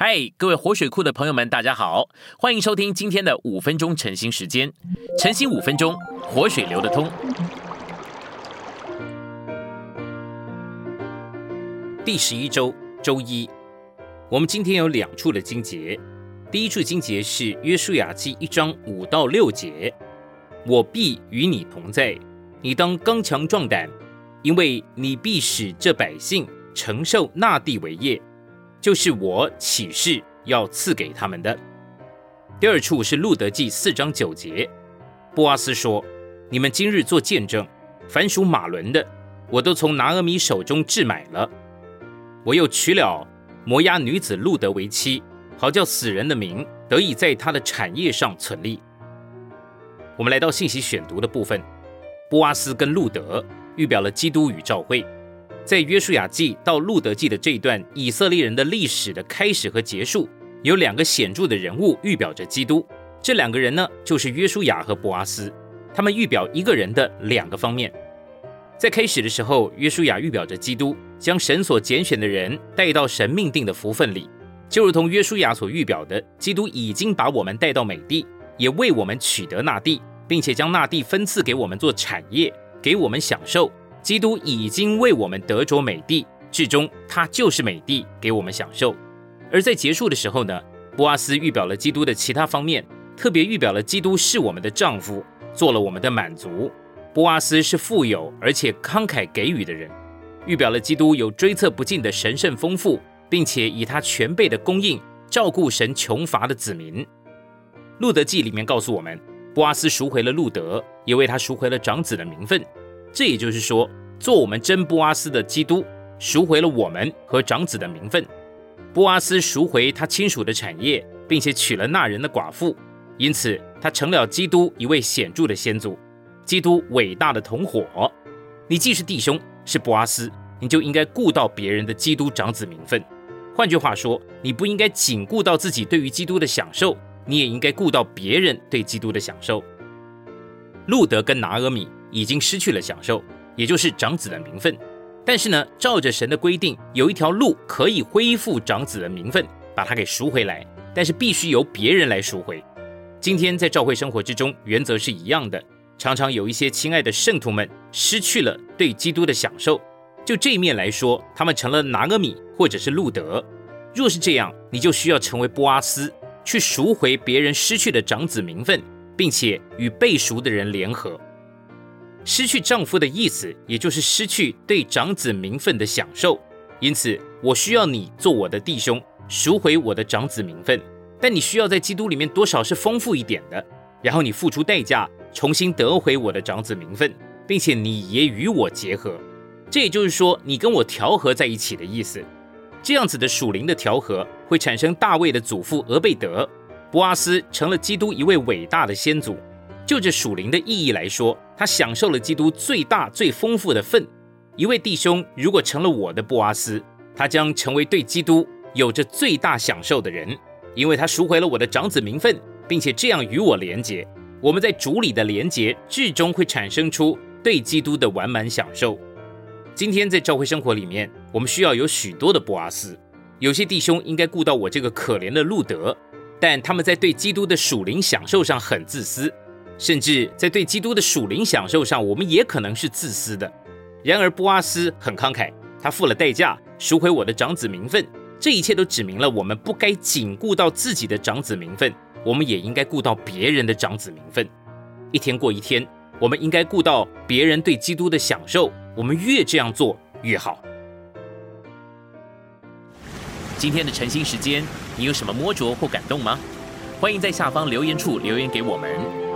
嗨，各位活水库的朋友们，大家好，欢迎收听今天的五分钟晨兴时间。晨兴五分钟，活水流得通。第十一周周一，我们今天有两处的经节。第一处经节是约书亚记一章五到六节：“我必与你同在，你当刚强壮胆，因为你必使这百姓承受那地为业。”就是我启示要赐给他们的。第二处是路德记四章九节，波阿斯说：“你们今日做见证，凡属马伦的，我都从拿阿米手中置买了。我又娶了摩押女子路德为妻，好叫死人的名得以在他的产业上存立。”我们来到信息选读的部分，波阿斯跟路德预表了基督与教会。在约书亚记到路德记的这一段以色列人的历史的开始和结束，有两个显著的人物预表着基督。这两个人呢，就是约书亚和博阿斯。他们预表一个人的两个方面。在开始的时候，约书亚预表着基督，将神所拣选的人带到神命定的福分里，就如同约书亚所预表的，基督已经把我们带到美地，也为我们取得那地，并且将那地分赐给我们做产业，给我们享受。基督已经为我们得着美地，至终他就是美地给我们享受。而在结束的时候呢，波阿斯预表了基督的其他方面，特别预表了基督是我们的丈夫，做了我们的满足。波阿斯是富有而且慷慨给予的人，预表了基督有追测不尽的神圣丰富，并且以他全备的供应照顾神穷乏的子民。路德记里面告诉我们，波阿斯赎回了路德，也为他赎回了长子的名分。这也就是说，做我们真布阿斯的基督赎回了我们和长子的名分。布阿斯赎回他亲属的产业，并且娶了那人的寡妇，因此他成了基督一位显著的先祖，基督伟大的同伙。你既是弟兄，是布阿斯，你就应该顾到别人的基督长子名分。换句话说，你不应该仅顾到自己对于基督的享受，你也应该顾到别人对基督的享受。路德跟拿阿米。已经失去了享受，也就是长子的名分。但是呢，照着神的规定，有一条路可以恢复长子的名分，把他给赎回来。但是必须由别人来赎回。今天在教会生活之中，原则是一样的。常常有一些亲爱的圣徒们失去了对基督的享受。就这一面来说，他们成了拿个米或者是路德。若是这样，你就需要成为波阿斯，去赎回别人失去的长子名分，并且与被赎的人联合。失去丈夫的意思，也就是失去对长子名分的享受。因此，我需要你做我的弟兄，赎回我的长子名分。但你需要在基督里面多少是丰富一点的，然后你付出代价，重新得回我的长子名分，并且你也与我结合。这也就是说，你跟我调和在一起的意思。这样子的属灵的调和，会产生大卫的祖父俄贝德，博阿斯成了基督一位伟大的先祖。就这属灵的意义来说，他享受了基督最大最丰富的份。一位弟兄如果成了我的布阿斯，他将成为对基督有着最大享受的人，因为他赎回了我的长子名分，并且这样与我连结。我们在主里的连结，最终会产生出对基督的完满享受。今天在教会生活里面，我们需要有许多的布阿斯。有些弟兄应该顾到我这个可怜的路德，但他们在对基督的属灵享受上很自私。甚至在对基督的属灵享受上，我们也可能是自私的。然而波阿斯很慷慨，他付了代价赎回我的长子名分。这一切都指明了我们不该仅顾到自己的长子名分，我们也应该顾到别人的长子名分。一天过一天，我们应该顾到别人对基督的享受。我们越这样做越好。今天的晨兴时间，你有什么摸着或感动吗？欢迎在下方留言处留言给我们。